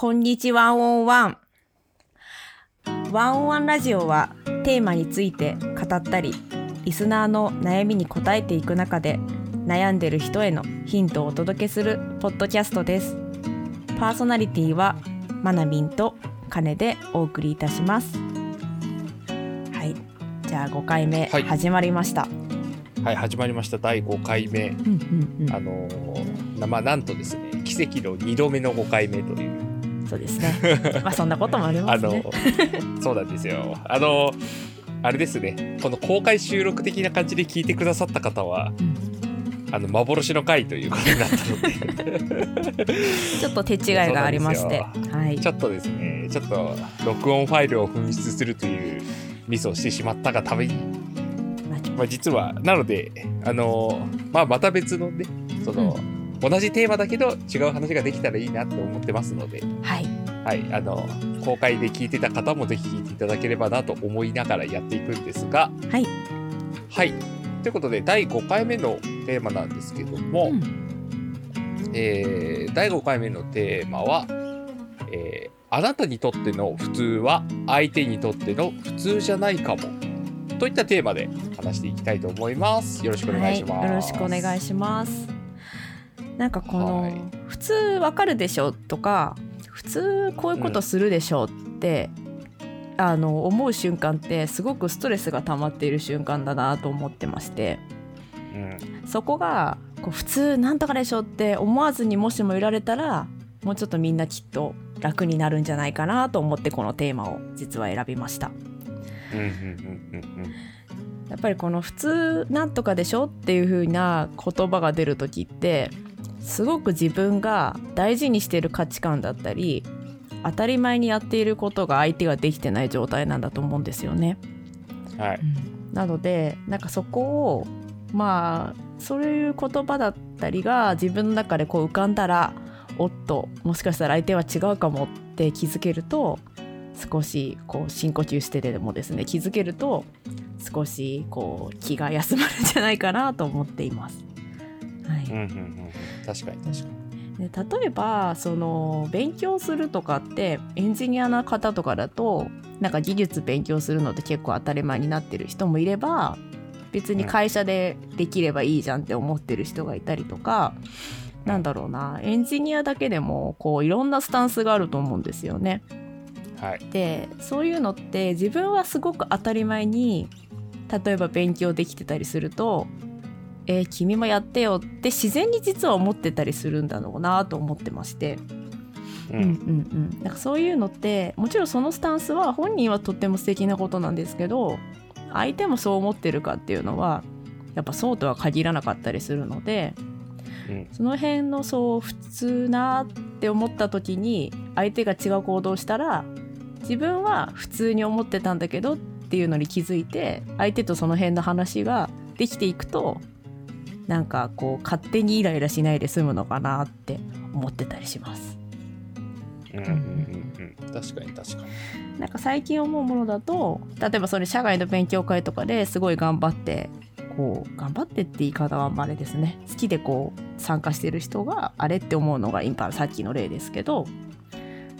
こんにちはワンオンワン。ワンオンワンラジオはテーマについて語ったり、リスナーの悩みに答えていく中で悩んでる人へのヒントをお届けするポッドキャストです。パーソナリティはマナミンとカネでお送りいたします。はい。じゃあ5回目はい始まりました。はい、始まりました。第5回目。うんうんあのーなまあ、なんとですね、奇跡の2度目の5回目という。うん。そうですね。まあそんなこともありますね。そうなんですよ。あのあれですね、この公開収録的な感じで聞いてくださった方は、うんあの幻の回ということになったので、ちょっと手違いがありまして、はい。ちょっとですね、ちょっと録音ファイルを紛失するというミスをしてしまったがために、まあ、実は、なので、あのーまあ、また別のね、その、同じテーマだけど違う話ができたらいいなって思ってますので、はい。はい、あの、公開で聞いてた方もぜひ聞いていただければなと思いながらやっていくんですが、はい。はい。ということで、第5回目のテーマなんですけども、うんえー第5回目のテーマは、えーあなたにとっての普通は相手にとっての普通じゃないかも。といったテーマで話していきたいと思います。よろしくお願いします。はい、よろしくお願いします。なんかこの、はい。普通わかるでしょとか普通こういうことするでしょって、あの思う瞬間ってすごくストレスが溜まっている瞬間だなと思ってまして。うん。そこがこう普通なんとかでしょって思わずにもしもいられたらもうちょっとみんなきっと楽になるんじゃないかなと思ってこのテーマを実は選びました。うんうんうんうんやっぱりこの普通なんとかでしょっていう風な言葉が出る時ってすごく自分が大事にしている価値観だったり当たり前にやっていることが相手ができてない状態なんだと思うんですよね。うん。はい。なのでなんかそこをまあそういう言葉だったりが自分の中でこう浮かんだらおっともしかしたら相手は違うかもって気づけると少しこう深呼吸してでもですね気づけると少しこう気が休まるんじゃないかなと思っています。はいうんうんうんうん。確かに確かに。で例えばその勉強するとかってエンジニアの方とかだとなんか技術勉強するのって結構当たり前になってる人もいれば別に会社でできればいいじゃんって思ってる人がいたりとか、なんだろうなエンジニアだけでもこういろんなスタンスがあると思うんですよね。はい。でそういうのって自分はすごく当たり前に例えば勉強できてたりすると「えー君もやってよ」って自然に実は思ってたりするんだろうなと思ってまして、ううんうんうん、なんかそういうのってもちろんそのスタンスは本人はとっても素敵なことなんですけど相手もそう思ってるかっていうのはやっぱそうとは限らなかったりするのでうん。その辺のそう普通なって思った時に相手が違う行動をしたら自分は普通に思ってたんだけどっていうのに気づいて相手とその辺の話ができていくとなんかこう勝手にイライラしないで済むのかなって思ってたりします。うんうんうんうん。確かに確かに。なんか最近思うものだと例えばそれ社外の勉強会とかですごい頑張ってこう頑張ってって言い方はあんまあれですね好きでこう参加してる人があれって思うのが今さっきの例ですけど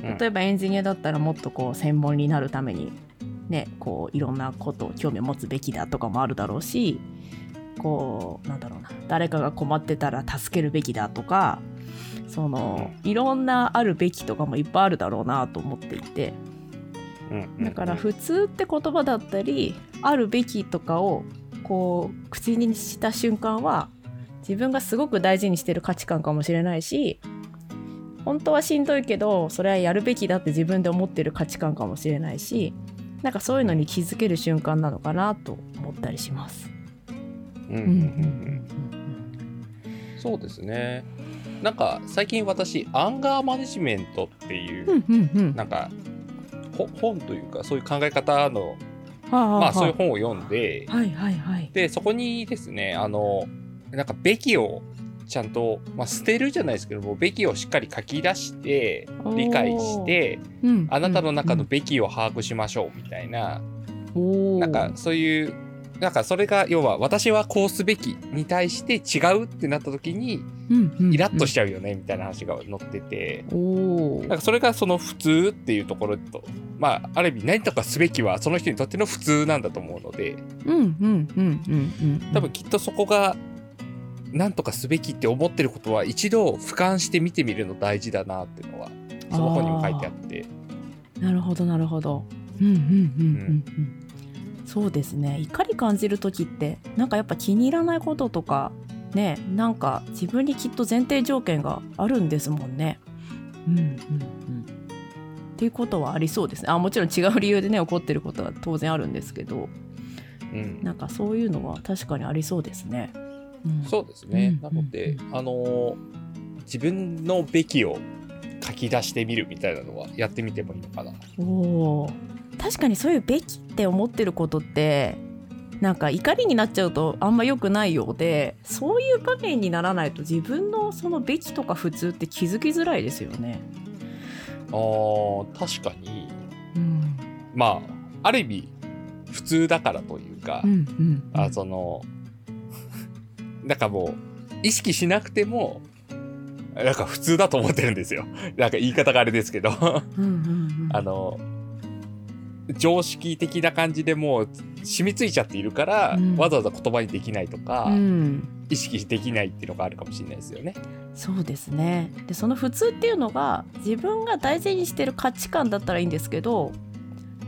うん例えばエンジニアだったらもっとこう専門になるためにねこういろんなことを興味を持つべきだとかもあるだろうしこうなんだろうな誰かが困ってたら助けるべきだとかそのいろんなあるべきとかもいっぱいあるだろうなと思っていて。だから普通って言葉だったりあるべきとかをこう口にした瞬間は自分がすごく大事にしてる価値観かもしれないし本当はしんどいけどそれはやるべきだって自分で思ってる価値観かもしれないしなんかそういうのに気づける瞬間なのかなと思ったりします。うんうんうんうんそうですね。なんか最近私アンガーマネジメントっていう、なんかほ本というかそういう考え方のはあはあ。はあまあそういう本を読んではいはいはい。でそこにですねあのなんかべきをちゃんと、まあ、捨てるじゃないですけどもべきをしっかり書き出して理解してうんあなたの中のべきを把握しましょうみたいな、うんうんなんかそういうなんかそれが要は私はこうすべきに対して違うってなった時にイラッとしちゃうよねみたいな話が載ってて、なんかそれがその普通っていうところとまあある意味何とかすべきはその人にとっての普通なんだと思うので。多分きっとそこが何とかすべきって思ってることは一度俯瞰して見てみるの大事だなっていうのはその本にも書いてあって。なるほどなるほど。うんうんうんうんうんそうですね。怒り感じる時ってなんかやっぱ気に入らないこととかねなんか自分にきっと前提条件があるんですもんね。うんうんうん。っていうことはありそうですね。あもちろん違う理由でね起こってることは当然あるんですけど。うん。なんかそういうのは確かにありそうですね、うん、そうですね、うん。なので、うんあのー自分のべきを書き出してみるみたいなのはやってみてもいいのかなおー確かにそういうべきって思ってることってなんか怒りになっちゃうとあんま良くないようでそういう場面にならないと自分のそのべきとか普通って気づきづらいですよね。あー確かに。うん。まあある意味普通だからというか、うんうんあその なんかもう意識しなくてもなんか普通だと思ってるんですよ。なんか言い方があれですけど。うんうんうん。あの常識的な感じでもう染みついちゃっているから、うん。わざわざ言葉にできないとか、うん。意識できないっていうのがあるかもしれないですよね。そうですね。でその普通っていうのが自分が大事にしてる価値観だったらいいんですけど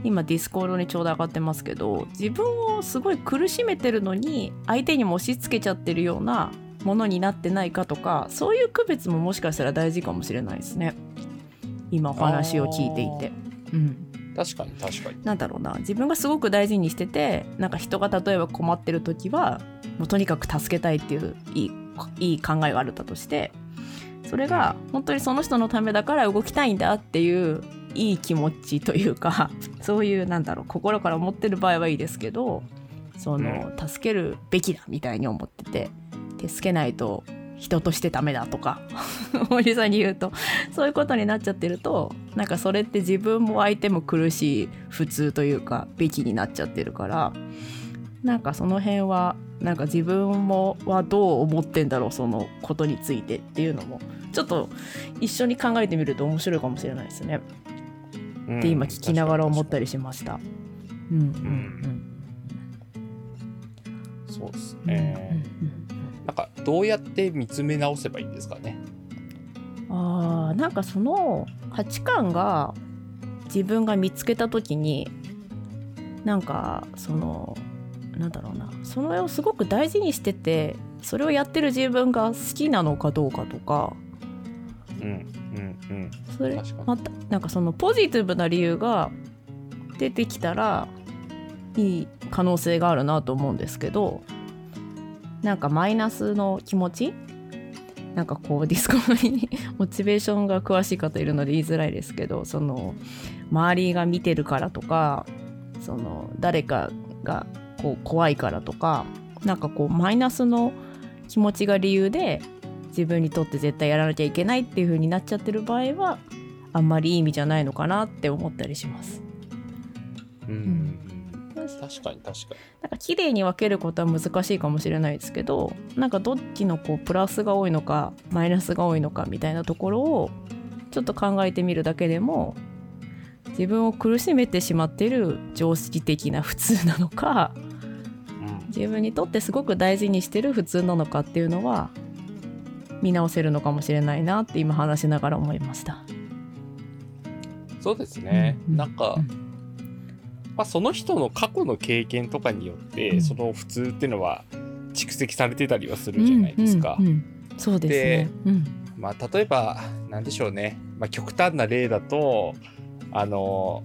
今 Discord にちょうど上がってますけど自分をすごい苦しめてるのに相手にも押し付けちゃってるようなものになってないかとかそういう区別ももしかしたら大事かもしれないですね。今お話を聞いていて。うん確かに確かに。なんだろうな自分がすごく大事にしててなんか人が例えば困ってる時はもうとにかく助けたいっていういいいい考えがあるんだとしてそれが本当にその人のためだから動きたいんだっていういい気持ちというか そういうなんだろう心から思ってる場合はいいですけどその、助けるべきだみたいに思ってて助けないと人としてダメだとか 森さんに言うとそういうことになっちゃってるとなんかそれって自分も相手も苦しい普通というかべきになっちゃってるからなんかその辺はなんか自分もはどう思ってんだろうそのことについてっていうのもちょっと一緒に考えてみると面白いかもしれないですね。うんって今聞きながら思ったり。りしました。うんうんそうですうんうんね。なんかどうやって見つめ直せばいいんですかね？あーなんかその価値観が自分が見つけた時になんかそのなんだろうなそれをすごく大事にしててそれをやってる自分が好きなのかどうかとかうんうんうん。それまたなんかそのポジティブな理由が出てきたらいい可能性があるなと思うんですけどなんかマイナスの気持ち？なんかこう Discord にモチベーションが詳しい方いるので言いづらいですけどその周りが見てるからとかその誰かがこう怖いからとかなんかこうマイナスの気持ちが理由で自分にとって絶対やらなきゃいけないっていう風になっちゃってる場合はあんまりいい意味じゃないのかなって思ったりします。うん。うん確かに確かなんか綺麗に分けることは難しいかもしれないですけどなんかどっちのこうプラスが多いのかマイナスが多いのかみたいなところをちょっと考えてみるだけでも自分を苦しめてしまっている常識的な普通なのかに。自分にとってすごく大事にしてる普通なのかっていうのは見直せるのかもしれないなって今話しながら思いました。うんそうですね。うんなんか、うんまあ、その人の過去の経験とかによって、うんその普通っていうのは蓄積されてたりはするじゃないですか。うんうんうんそうですね。うんまあ、例えば、なんでしょうね。まあ、極端な例だと、あの、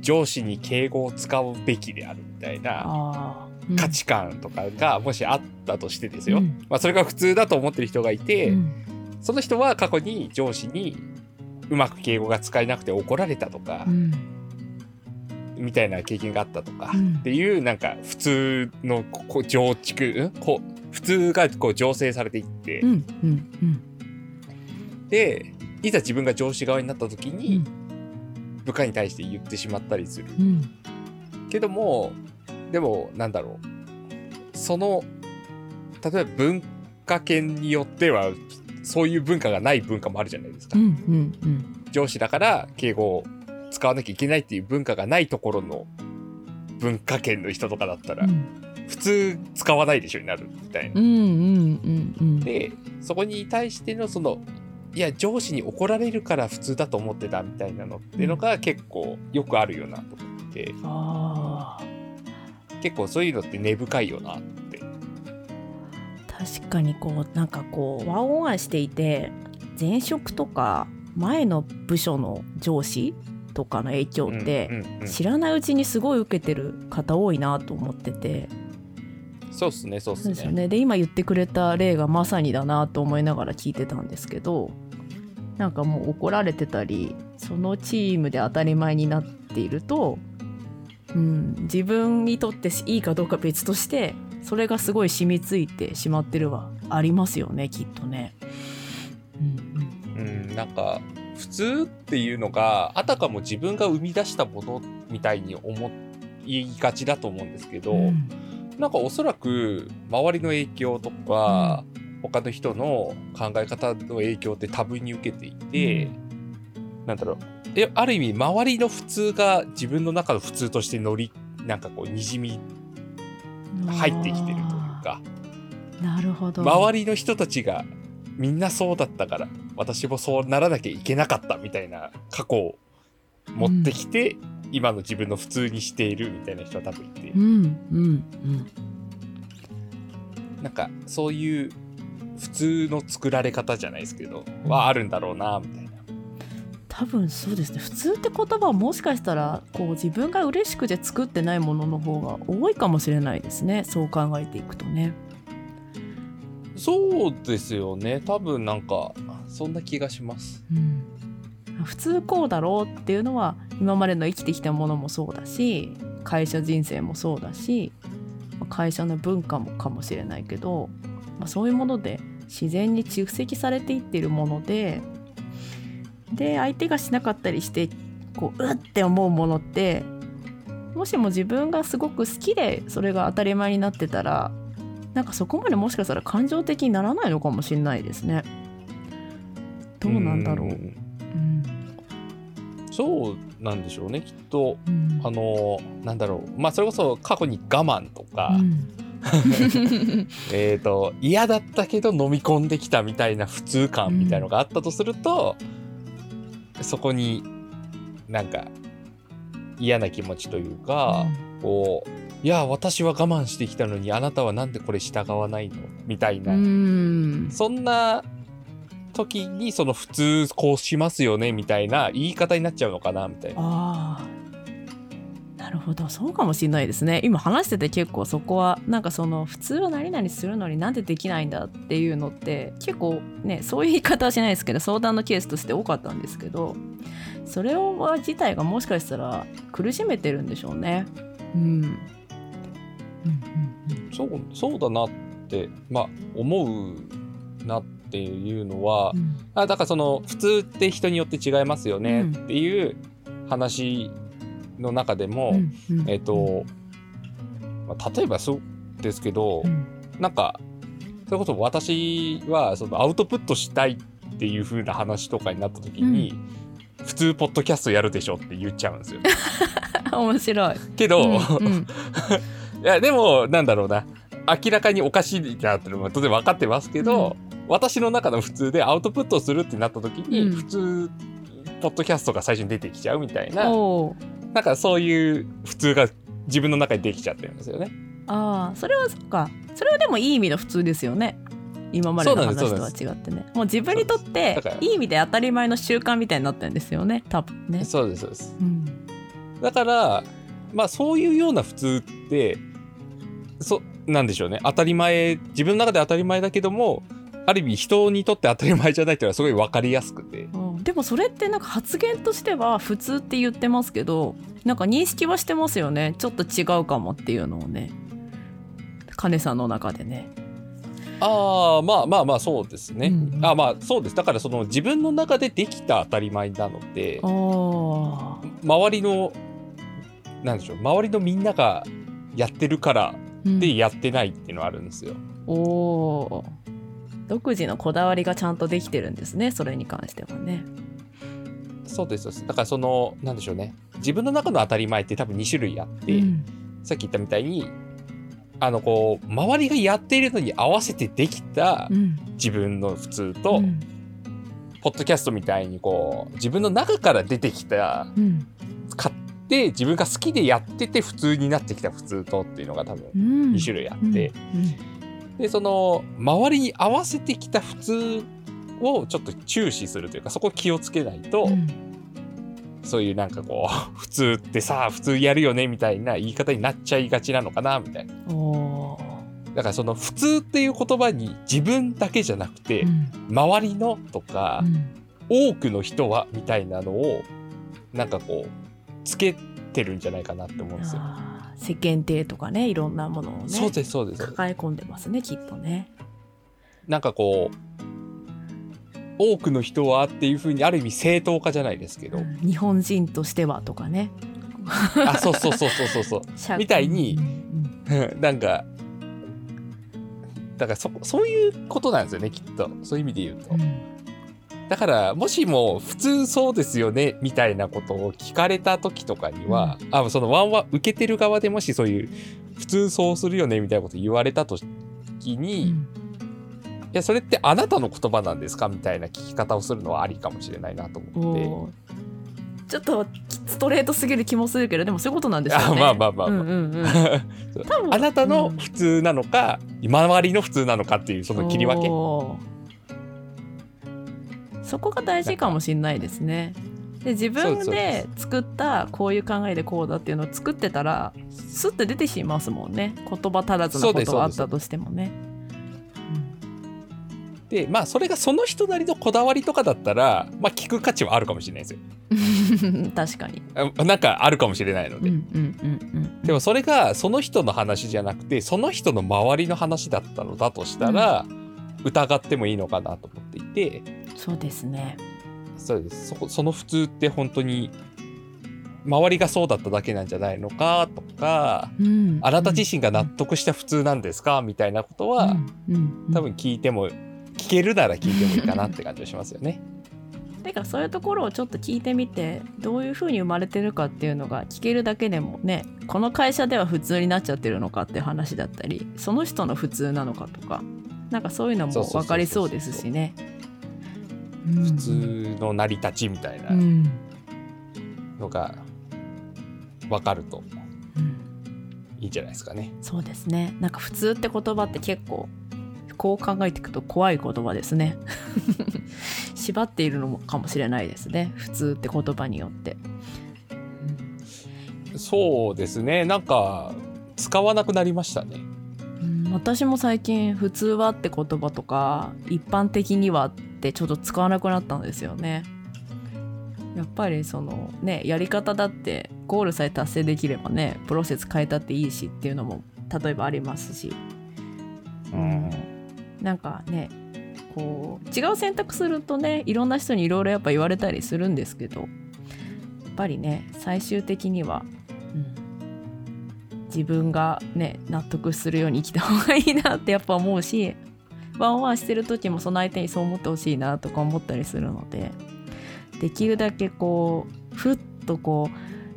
上司に敬語を使うべきであるみたいな価値観とかがもしあったとしてですよ。うんまあ、それが普通だと思ってる人がいて、うんその人は過去に上司にうまく敬語が使えなくて怒られたとかう、んみたいな経験があったとか、うん。っていうなんか普通のここ常築、ん？こう普通がこう醸成されていって、うんうんでいざ自分が上司側になった時うん。に部下に対して言ってしまったりする。うん。けどもでもなんだろう。その例えば文化圏によってはそういう文化がない文化もあるじゃないですか、うんうん。上司だから敬語を使わなきゃいけないっていう文化がないところの文化圏の人とかだったら、うん。普通使わないでしょになるみたいな。うんうんうんうんでそこに対してのそのいや上司に怒られるから普通だと思ってたみたいなのっていうのが結構よくあるよなと思って。あ結構そういうのって根深いよなって。ー確かにこうなんかこうワンオンワンしていて前職とか前の部署の上司とかの影響って、知らないうちにすごい受けてる方多いなと思ってて。そうっすねそうっすそうですね。で今言ってくれた例がまさにだなと思いながら聞いてたんですけどなんかもう怒られてたりそのチームで当たり前になっていると、うん、自分にとっていいかどうか別としてそれがすごい染みついてしまってるはありますよねきっとね。うん。うんなんか普通っていうのがあたかも自分が生み出したものみたいに思いがちだと思うんですけど、うん。なんかおそらく周りの影響とか、他の人の考え方の影響って多分に受けていて、なんだろう。えある意味周りの普通が自分の中の普通として乗りなんかこうにじみ入ってきてるというか。なるほど。周りの人たちがみんなそうだったから私もそうならなきゃいけなかったみたいな過去を持ってきて、今の自分の普通にしているみたいな人は多分いて、うんうんうんなんかそういう普通の作られ方じゃないですけど、はあるんだろうなみたいな。多分そうですね普通って言葉はもしかしたらこう自分が嬉しくて作ってないものの方が多いかもしれないですねそう考えていくとね。そうですよね多分なんかそんな気がします。うん、普通こうだろうっていうのは今までの生きてきたものもそうだし会社人生もそうだし会社の文化もかもしれないけど、まあ、そういうもので自然に蓄積されていってるものでで相手がしなかったりしてこううって思うものってもしも自分がすごく好きでそれが当たり前になってたらなんかそこまでもしかしたら感情的にならないのかもしれないですね。どうなんだろう。うん。そうなんでしょうねきっと。うん。あのなんだろう。まあそれこそ過去に我慢とか、うん。えっ、と嫌だったけど飲み込んできたみたいな普通感みたいのがあったとすると、そこになんか嫌な気持ちというか、こういや私は我慢してきたのにあなたはなんでこれ従わないの？みたいな、うん。そんな時にその普通こうしますよねみたいな言い方になっちゃうのかなみたいな。ああなるほどそうかもしれないですね。今話してて結構そこはなんかその普通は何々するのになんでできないんだっていうのって結構ねそういう言い方はしないですけど相談のケースとして多かったんですけどそれを自体がもしかしたら苦しめてるんでしょうね。うんそうそうだなって、まあ、思うなっていうのは、うん。あだからその普通って人によって違いますよねうん。っていう話の中でも、うんうんえっ、と、まあ、例えばそうですけど、うん。なんかそれこそ私はそのアウトプットしたいっていう風な話とかになった時に、普通ポッドキャストやるでしょって言っちゃうんですよ。面白い。けど、うんうん。い やでもなんだろうな。明らかにおかしいなっていうのも当然分かってますけど、私の中の普通でアウトプットをするってなった時に、うん。普通ポッドキャストが最初に出てきちゃうみたいななんかそういう普通が自分の中にできちゃってるんですよね。ああそれはそっか。それはでもいい意味の普通ですよね。今までの話とは違ってね。もう自分にとっていい意味で当たり前の習慣みたいになってるんですよね多分ね。そうですそうです。うん。だからまあそういうような普通ってそなんでしょうね。当たり前自分の中で当たり前だけどもある意味人にとって当たり前じゃないっていうのはすごい分かりやすくて。うん。でもそれってなんか発言としては普通って言ってますけどなんか認識はしてますよね。ちょっと違うかもっていうのをね。金さんの中でね。ああまあまあまあそうですね。うん。うんあまあそうです。だからその自分の中でできた当たり前なので周りのなんでしょう周りのみんながやってるからうんでやってないっていうのはあるんですよ。おお独自のこだわりがちゃんとできてるんですねそれに関してはね。そうですそうです。だからそのなんでしょうね。自分の中の当たり前って多分2種類あって、うん。さっき言ったみたいにあのこう周りがやっているのに合わせてできたうん。自分の普通と、うん。ポッドキャストみたいにこう自分の中から出てきたうん買って自分が好きでやってて普通になってきた普通とっていうのが多分うん。2種類あって、うん。でその周りに合わせてきた普通をちょっと注視するというかそこ気をつけないと、うん。そういうなんかこう普通ってさ普通やるよねみたいな言い方になっちゃいがちなのかなみたいな。だからその普通っていう言葉に自分だけじゃなくて、うん。周りのとか、うん。多くの人はみたいなのをなんかこうつけてるんじゃないかなって思うんですよ。世間体とかねいろんなものをねそうですそうです。抱え込んでますねきっとね。なんかこう多くの人はっていうふうにある意味正当化じゃないですけど、うん日本人としてはとかね。あそうそうそうそうそうそう 社みたいにうん なんかだからそそういうことなんですよねきっとそういう意味で言うとうんうんだからもしも普通そうですよねみたいなことを聞かれた時とかには、あそのワンワン受けてる側でもしそういう普通そうするよねみたいなこと言われた時に、いやそれってあなたの言葉なんですかみたいな聞き方をするのはありかもしれないなとうん思って。ちょっとストレートすぎる気もするけどでもそういうことなんでしょうね。あまあまあまあまあ。うんうんうん。そう。多分あなたの普通なのか、周りの普通なのかっていうその切り分けそこが大事かもしれないですね。で自分でで作ったこういう考えでこうだっていうのを作ってたらスッて出てしますもんね。言葉足らずなことがあったとしてもね。でまあそれがその人なりのこだわりとかだったらまあ聞く価値はあるかもしれないですよ。う ん確かに。あなんかあるかもしれないので、うんうんうんうんでもそれがその人の話じゃなくてその人の周りの話だったのだとしたら、疑ってもいいのかなと思っていて。そうですね。そうです。そこその普通って本当に周りがそうだっただけなんじゃないのかとかうん。あなた自身が納得した普通なんですかみたいなことは、うん。うん。多分聞いても聞けるなら聞いてもいいかなって感じがしますよね。だからそういうところをちょっと聞いてみてどういうふうに生まれてるかっていうのが聞けるだけでもねこの会社では普通になっちゃってるのかって話だったりその人の普通なのかとかなんかそういうのも分かりそうですしね。普通の成り立ちみたいなうん。のが分かるとうん。いいんじゃないですかね。そうですね。なんか普通って言葉って結構こう考えていくと怖い言葉ですね。縛っているのかもしれないですね。普通って言葉によって、そうですね。なんか使わなくなりましたね。うん私も最近「普通は」って言葉とか「一般的には」ってちょっと使わなくなったんですよね。やっぱりそのねやり方だってゴールさえ達成できればねプロセス変えたっていいしっていうのも例えばありますし。うん。なんかねこう違う選択するとねいろんな人にいろいろやっぱ言われたりするんですけどやっぱりね最終的には、うん、自分がね納得するように生きた方がいいなってやっぱ思うしワンワンしてる時もその相手にそう思ってほしいなとか思ったりするのでできるだけこうふっとこ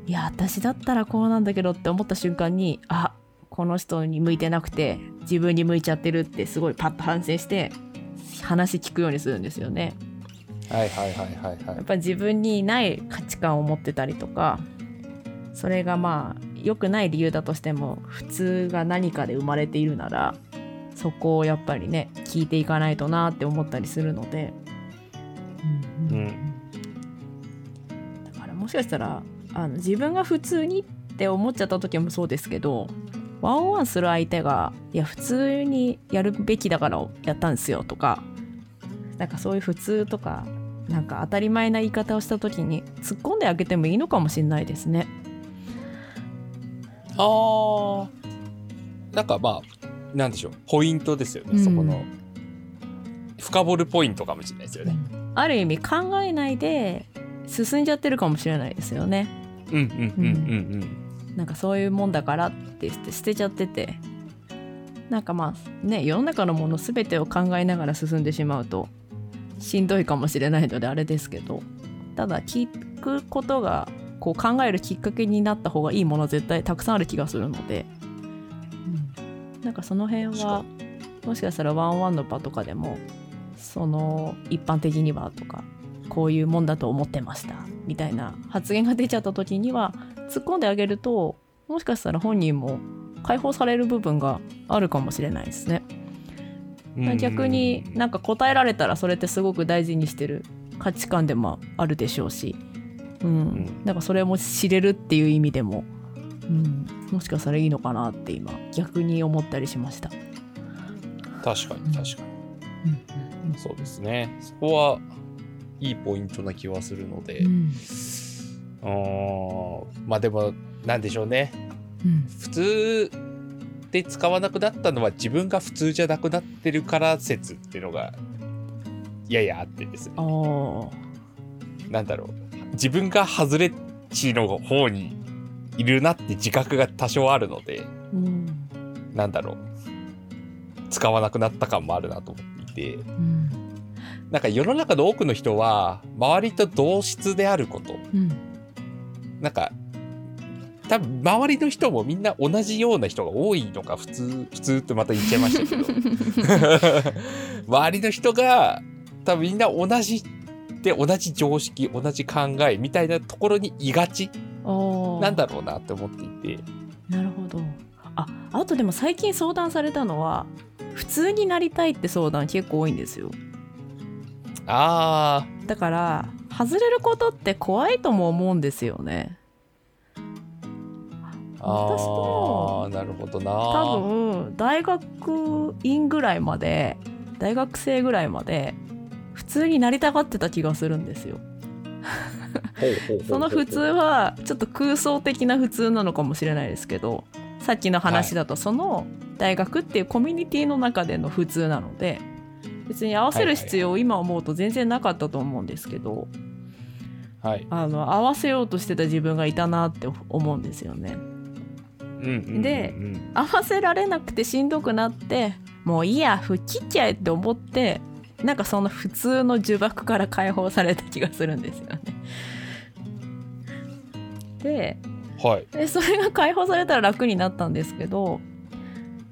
ういや私だったらこうなんだけどって思った瞬間にあこの人に向いてなくて自分に向いちゃってるってすごいパッと反省して話聞くようにするんですよね。はいはいはいはいはい。やっぱり自分にない価値観を持ってたりとかそれがまあ良くない理由だとしても普通が何かで生まれているならそこをやっぱりね聞いていかないとなって思ったりするので、うんうんうんだからもしかしたらあの自分が普通にって思っちゃった時もそうですけどワンオンワンする相手がいや普通にやるべきだからやったんですよとかなんかそういう普通とかなんか当たり前な言い方をした時に突っ込んであげてもいいのかもしれないですね。あー。なんかまあなんでしょうポイントですよね、うん。そこの。深掘るポイントかもしれないですよね。ある意味考えないで進んじゃってるかもしれないですよね。うんうんうんうんなんかそういうもんだからって言って捨てちゃってて。なんかまあね世の中のもの全てを考えながら進んでしまうとしんどいかもしれないのであれですけど。ただ聞くことがこう考えるきっかけになった方がいいもの絶対たくさんある気がするので、うん、なんかその辺はもしかしたらワンワンの場とかでもその一般的にはとかこういうもんだと思ってましたみたいな発言が出ちゃった時には突っ込んであげるともしかしたら本人も解放される部分があるかもしれないですね。逆になんか答えられたらそれってすごく大事にしてる価値観でもあるでしょうし、うん、うん、なんかそれも知れるっていう意味でも、うん、もしかしたらいいのかなって今逆に思ったりしました。確かに確かに、うん、そうですね。そこはいいポイントな気はするので、うん、まあでもなんでしょうね、うん、普通で使わなくなったのは自分が普通じゃなくなってるから説っていうのがややあってですね。なんだろう自分が外れ値の方にいるなって自覚が多少あるので、うん、なんだろう。使わなくなった感もあるなと思っていて、うん、なんか世の中の多くの人は周りと同質であること、うん、なんか多分周りの人もみんな同じような人が多いのが普通普通ってまた言っちゃいましたけど。周りの人が多分みんな同じで同じ常識同じ考えみたいなところにいがちなんだろうなって思っていて。なるほど。ああとでも最近相談されたのは普通になりたいって相談結構多いんですよ。あー。だから外れることって怖いとも思うんですよね。私もなるほどな。多分大学院ぐらいまで大学生ぐらいまで普通になりたがってた気がするんですよ。その普通はちょっと空想的な普通なのかもしれないですけどさっきの話だとその大学っていうコミュニティの中での普通なので別に合わせる必要今思うと全然なかったと思うんですけど、はい、あの合わせようとしてた自分がいたなって思うんですよね。で合わせられなくてしんどくなってもういいや吹っ切っちゃえって思ってなんかその普通の呪縛から解放された気がするんですよね。で,、はい、でそれが解放されたら楽になったんですけど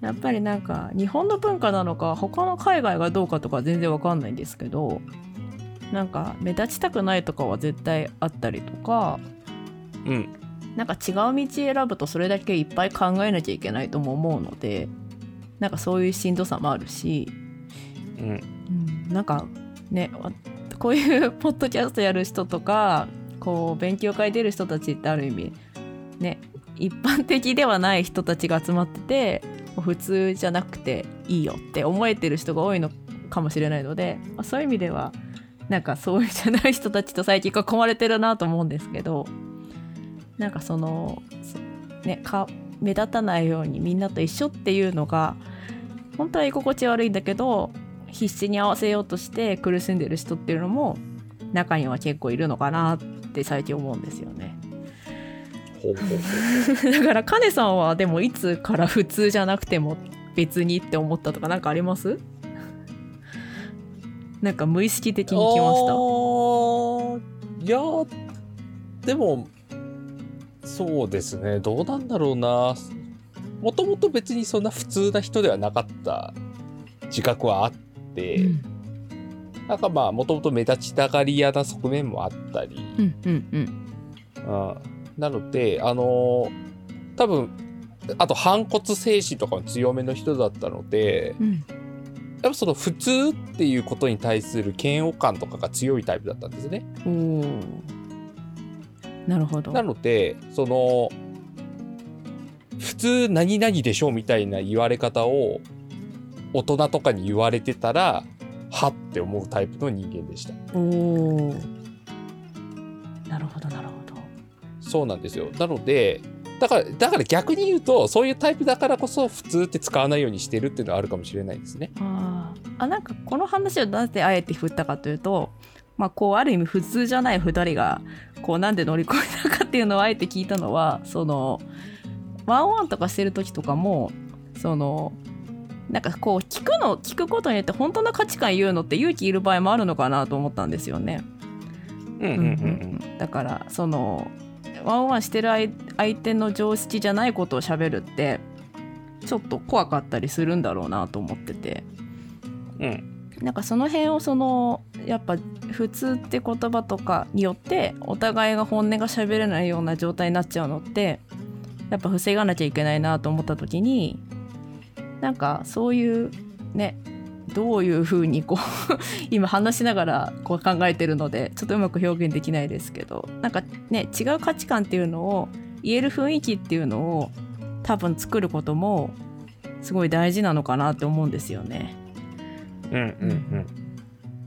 やっぱりなんか日本の文化なのか他の海外がどうかとか全然わかんないんですけどなんか目立ちたくないとかは絶対あったりとか、うん、なんか違う道選ぶとそれだけいっぱい考えなきゃいけないとも思うのでなんかそういうしんどさもあるし、うん、うん、なんかねこういうポッドキャストやる人とかこう勉強会出る人たちってある意味ね一般的ではない人たちが集まってて普通じゃなくていいよって思えてる人が多いのかもしれないので、ま、そういう意味ではなんかそういうじゃない人たちと最近囲まれてるなと思うんですけどなんかそのねか目立たないようにみんなと一緒っていうのが本当は居心地悪いんだけど必死に合わせようとして苦しんでる人っていうのも中には結構いるのかなって最近思うんですよね。だからカネさんはでもいつから普通じゃなくても別にって思ったとか何かあります？なんか無意識的に来ました。いやでもそうですね。どうなんだろうな。もともと別にそんな普通な人ではなかった自覚はあって、うん、なんかまあもともと目立ちたがり屋な側面もあったり、うんうんうん、なのであのー、多分あと反骨精神とかも強めの人だったので、うん、やっぱその普通っていうことに対する嫌悪感とかが強いタイプだったんですね。なるほど。なのでその普通何々でしょみたいな言われ方を大人とかに言われてたらはって思うタイプの人間でした。おなるほどなるほど。そうなんですよ。なのでだからだから逆に言うとそういうタイプだからこそ普通って使わないようにしてるっていうのはあるかもしれないですね。ああなんかこの話をなぜあえて振ったかというとまあこうある意味普通じゃない2人がこうなんで乗り越えたかっていうのをあえて聞いたのはそのワンワンとかしてる時とかもそのなんかこう聞くの聞くことによって本当の価値観言うのって勇気いる場合もあるのかなと思ったんですよね。だからそのワンワンしてる相相手の常識じゃないことを喋るってちょっと怖かったりするんだろうなと思ってて。うん。なんかその辺をそのやっぱ普通って言葉とかによってお互いが本音が喋れないような状態になっちゃうのってやっぱ防がなきゃいけないなと思った時になんかそういうねどういうふうにこう 今話しながらこう考えてるのでちょっとうまく表現できないですけどなんかね違う価値観っていうのを言える雰囲気っていうのを多分作ることもすごい大事なのかなって思うんですよね。うんうん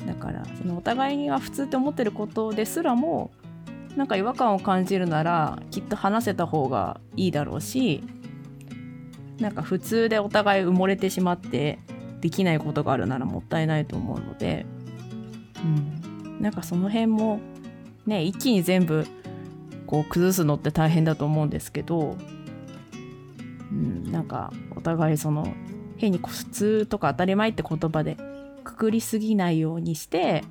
だからそのお互いが普通って思ってることですらもなんか違和感を感じるならきっと話せた方がいいだろうしなんか普通でお互い埋もれてしまってできないことがあるならもったいないと思うので、うん、なんかその辺もね一気に全部こう崩すのって大変だと思うんですけど、うん、なんかお互いその変に普通とか当たり前って言葉でくくりすぎないようにして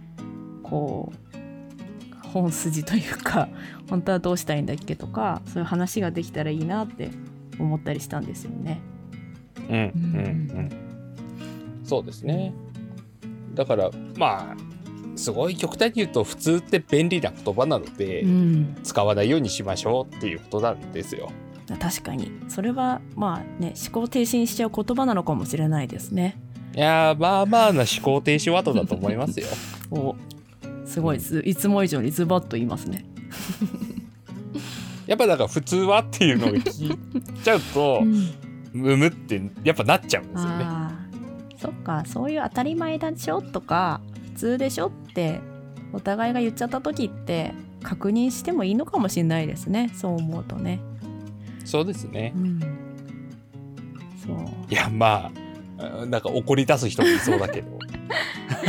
こう本筋というか 本当はどうしたいんだっけとかそういう話ができたらいいなって思ったりしたんですよね。うんうんうんそうですねだからまあすごい極端に言うと普通って便利な言葉なので、うん、使わないようにしましょうっていうことなんですよ。確かにそれはまあね思考停止にしちゃう言葉なのかもしれないですね。いやーまあまあな思考停止ワードだと思いますよ。おすごいずいつも以上にズバッと言いますね。やっぱだから普通はっていうのを聞いちゃうと、むむってやっぱなっちゃうんですよね。そっかそういう当たり前でしょとか普通でしょってお互いが言っちゃった時って確認してもいいのかもしれないですねそう思うとね。そうですねう。ん、そういやまあなんか怒り出す人もいそうだけど。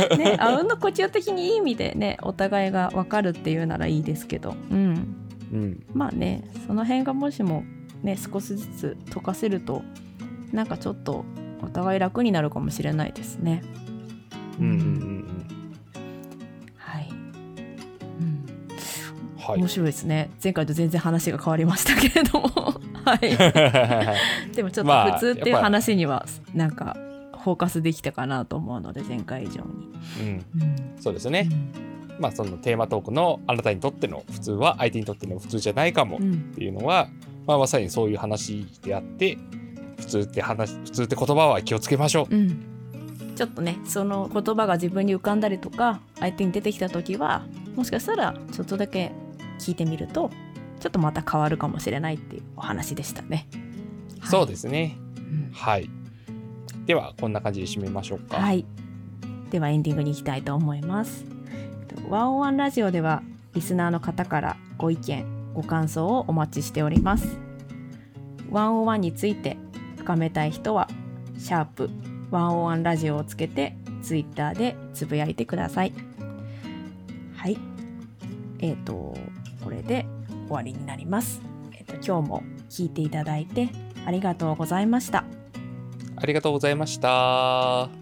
ねあうんの呼吸的にいい意味でねお互いが分かるっていうならいいですけど、うん、うん。まあねその辺がもしもね少しずつ溶かせるとなんかちょっとお互い楽になるかもしれないですね。うんうんうんはい、うん。うん。はい。面。白いですね。前回と全然話が変わりましたけれども。はい。でもちょっまあと普通っていう話にはなんかフォーカスできたかなと思うので前回以上に、うん、うん。そうですね。まあそのテーマトークのあなたにとっての普通は相手にとっての普通じゃないかもっうんていうのは、まあ、まさにそういう話であって普通って話普通って言葉は気をつけましょう。うん、ちょっとねその言葉が自分に浮かんだりとか相手に出てきた時はもしかしたらちょっとだけ聞いてみるとちょっとまた変わるかもしれないっていうお話でしたね。そうですね。うんはい。ではこんな感じで締めましょうか。はい。ではエンディングに行きたいと思います。ワンオンワンラジオではリスナーの方からご意見、ご感想をお待ちしております。ワンオンワンについて深めたい人はシャープワンオンワンラジオをつけてツイッターでつぶやいてください。はい。えっ、とこれで終わりになります。えっ、と今日も聞いていただいてありがとうございました。ありがとうございました。